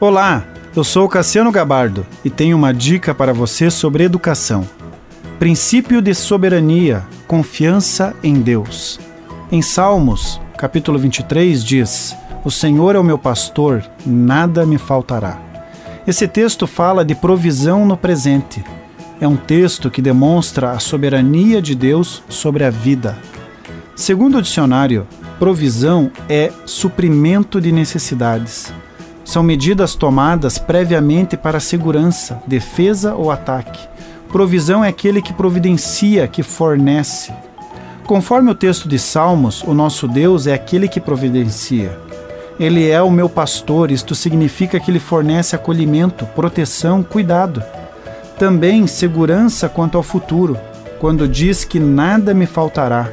Olá, eu sou Cassiano Gabardo e tenho uma dica para você sobre educação. Princípio de soberania, confiança em Deus. Em Salmos, capítulo 23, diz: O Senhor é o meu pastor, nada me faltará. Esse texto fala de provisão no presente. É um texto que demonstra a soberania de Deus sobre a vida. Segundo o dicionário, provisão é suprimento de necessidades são medidas tomadas previamente para segurança, defesa ou ataque. Provisão é aquele que providencia, que fornece. Conforme o texto de Salmos, o nosso Deus é aquele que providencia. Ele é o meu pastor, isto significa que ele fornece acolhimento, proteção, cuidado. Também segurança quanto ao futuro, quando diz que nada me faltará.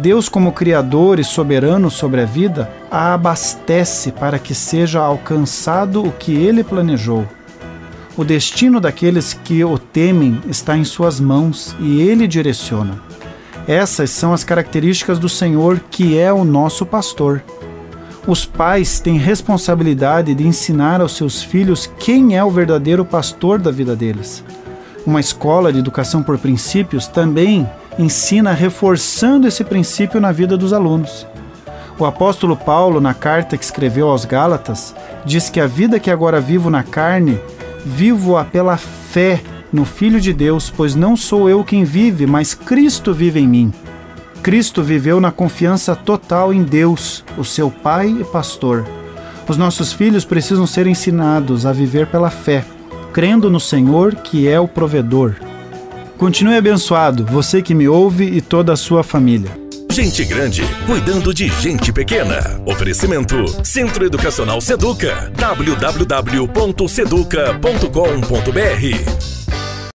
Deus, como Criador e soberano sobre a vida, a abastece para que seja alcançado o que ele planejou. O destino daqueles que o temem está em suas mãos e ele direciona. Essas são as características do Senhor, que é o nosso pastor. Os pais têm responsabilidade de ensinar aos seus filhos quem é o verdadeiro pastor da vida deles. Uma escola de educação por princípios também ensina reforçando esse princípio na vida dos alunos. O apóstolo Paulo, na carta que escreveu aos Gálatas, diz que a vida que agora vivo na carne, vivo-a pela fé no Filho de Deus, pois não sou eu quem vive, mas Cristo vive em mim. Cristo viveu na confiança total em Deus, o seu Pai e Pastor. Os nossos filhos precisam ser ensinados a viver pela fé, crendo no Senhor, que é o provedor, Continue abençoado, você que me ouve e toda a sua família. Gente grande cuidando de gente pequena. Oferecimento Centro Educacional Seduca. www.seduca.com.br